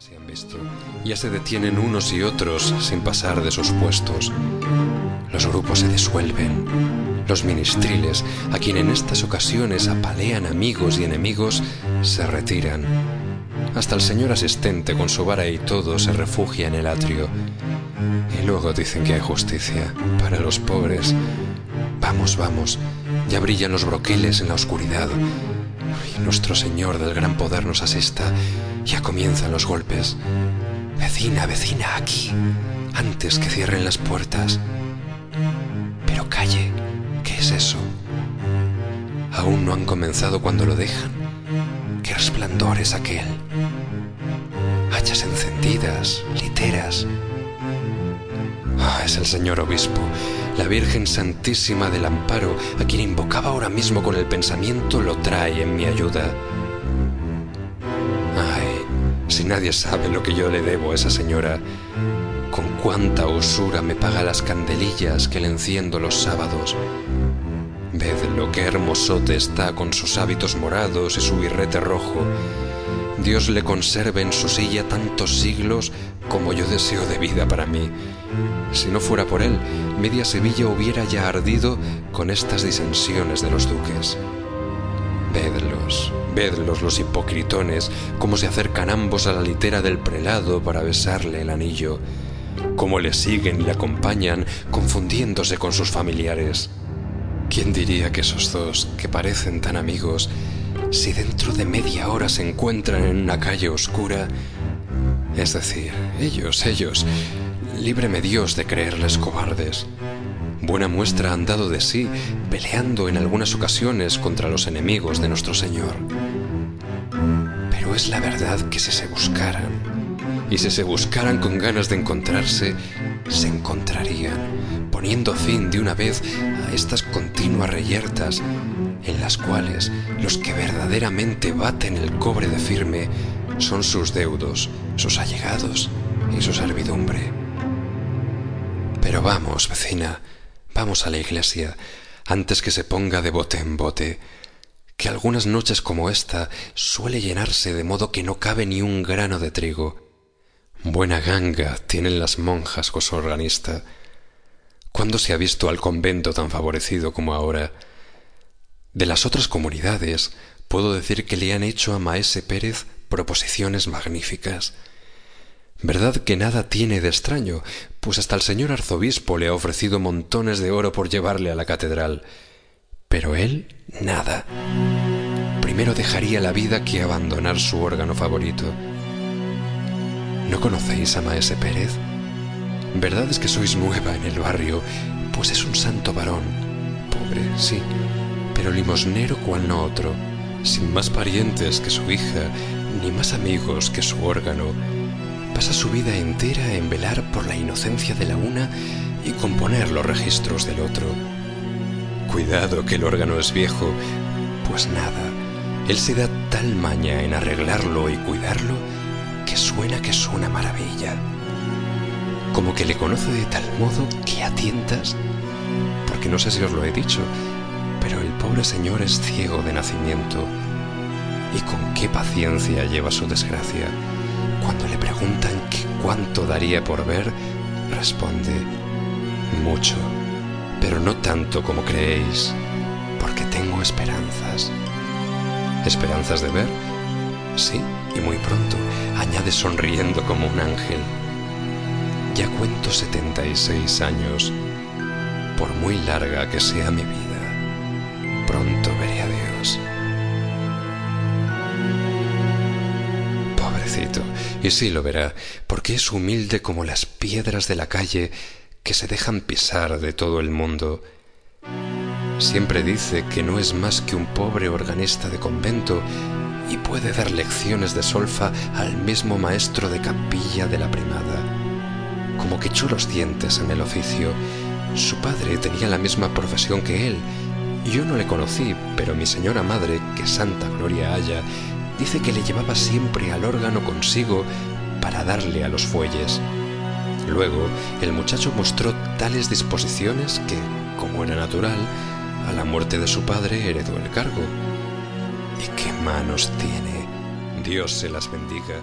Ya se han visto, ya se detienen unos y otros sin pasar de sus puestos. Los grupos se disuelven. Los ministriles, a quien en estas ocasiones apalean amigos y enemigos, se retiran. Hasta el señor asistente con su vara y todo se refugia en el atrio. Y luego dicen que hay justicia para los pobres. Vamos, vamos, ya brillan los broqueles en la oscuridad. Nuestro Señor del gran poder nos asista. Ya comienzan los golpes. Vecina, vecina, aquí, antes que cierren las puertas. Pero calle, ¿qué es eso? Aún no han comenzado cuando lo dejan. ¿Qué resplandor es aquel? Hachas encendidas, literas. Ah, es el señor obispo, la Virgen Santísima del Amparo, a quien invocaba ahora mismo con el pensamiento, lo trae en mi ayuda. Ay, si nadie sabe lo que yo le debo a esa señora, con cuánta usura me paga las candelillas que le enciendo los sábados. Ved lo que hermosote está con sus hábitos morados y su birrete rojo. Dios le conserve en su silla tantos siglos como yo deseo de vida para mí. Si no fuera por él, media Sevilla hubiera ya ardido con estas disensiones de los duques. Vedlos, vedlos los hipocritones, cómo se acercan ambos a la litera del prelado para besarle el anillo, cómo le siguen y le acompañan, confundiéndose con sus familiares. ¿Quién diría que esos dos, que parecen tan amigos, si dentro de media hora se encuentran en una calle oscura? Es decir, ellos, ellos, líbreme Dios de creerles cobardes. Buena muestra han dado de sí, peleando en algunas ocasiones contra los enemigos de nuestro Señor. Pero es la verdad que si se buscaran, y si se buscaran con ganas de encontrarse, se encontrarían, poniendo fin de una vez a estas continuas reyertas en las cuales los que verdaderamente baten el cobre de firme son sus deudos, sus allegados y su servidumbre. Pero vamos, vecina, vamos a la iglesia, antes que se ponga de bote en bote, que algunas noches como esta suele llenarse de modo que no cabe ni un grano de trigo. Buena ganga tienen las monjas con su organista. ¿Cuándo se ha visto al convento tan favorecido como ahora? De las otras comunidades, puedo decir que le han hecho a Maese Pérez proposiciones magníficas. Verdad que nada tiene de extraño, pues hasta el señor arzobispo le ha ofrecido montones de oro por llevarle a la catedral. Pero él, nada. Primero dejaría la vida que abandonar su órgano favorito. ¿No conocéis a Maese Pérez? Verdad es que sois nueva en el barrio, pues es un santo varón. Pobre, sí, pero limosnero cual no otro, sin más parientes que su hija, ni más amigos que su órgano pasa su vida entera en velar por la inocencia de la una y componer los registros del otro. Cuidado que el órgano es viejo, pues nada, él se da tal maña en arreglarlo y cuidarlo que suena que suena maravilla. Como que le conoce de tal modo que a tientas, porque no sé si os lo he dicho, pero el pobre señor es ciego de nacimiento. Y con qué paciencia lleva su desgracia cuando le preguntan que cuánto daría por ver, responde, mucho, pero no tanto como creéis, porque tengo esperanzas. ¿Esperanzas de ver? Sí, y muy pronto, añade sonriendo como un ángel. Ya cuento setenta y seis años, por muy larga que sea mi vida, pronto veré a Dios. y sí lo verá, porque es humilde como las piedras de la calle que se dejan pisar de todo el mundo. Siempre dice que no es más que un pobre organista de convento y puede dar lecciones de solfa al mismo maestro de capilla de la primada. Como que echó los dientes en el oficio. Su padre tenía la misma profesión que él. Yo no le conocí, pero mi señora madre, que santa gloria haya, dice que le llevaba siempre al órgano consigo para darle a los fuelles. Luego, el muchacho mostró tales disposiciones que, como era natural, a la muerte de su padre heredó el cargo. ¿Y qué manos tiene? Dios se las bendiga